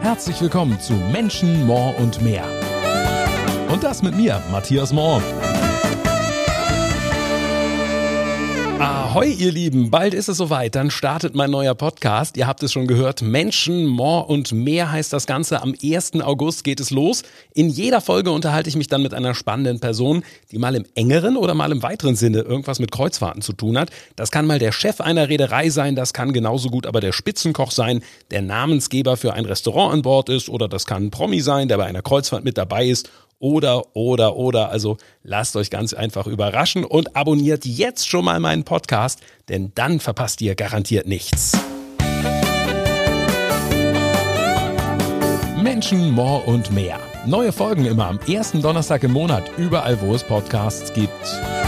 Herzlich willkommen zu Menschen, More und mehr. Und das mit mir, Matthias Mohr. Ahoi, ihr Lieben, bald ist es soweit, dann startet mein neuer Podcast. Ihr habt es schon gehört, Menschen, More und mehr heißt das Ganze. Am 1. August geht es los. In jeder Folge unterhalte ich mich dann mit einer spannenden Person, die mal im engeren oder mal im weiteren Sinne irgendwas mit Kreuzfahrten zu tun hat. Das kann mal der Chef einer Reederei sein, das kann genauso gut aber der Spitzenkoch sein, der Namensgeber für ein Restaurant an Bord ist oder das kann ein Promi sein, der bei einer Kreuzfahrt mit dabei ist oder, oder, oder. Also lasst euch ganz einfach überraschen und abonniert jetzt schon mal meinen Podcast, denn dann verpasst ihr garantiert nichts. Menschen, More und mehr. Neue Folgen immer am ersten Donnerstag im Monat, überall wo es Podcasts gibt.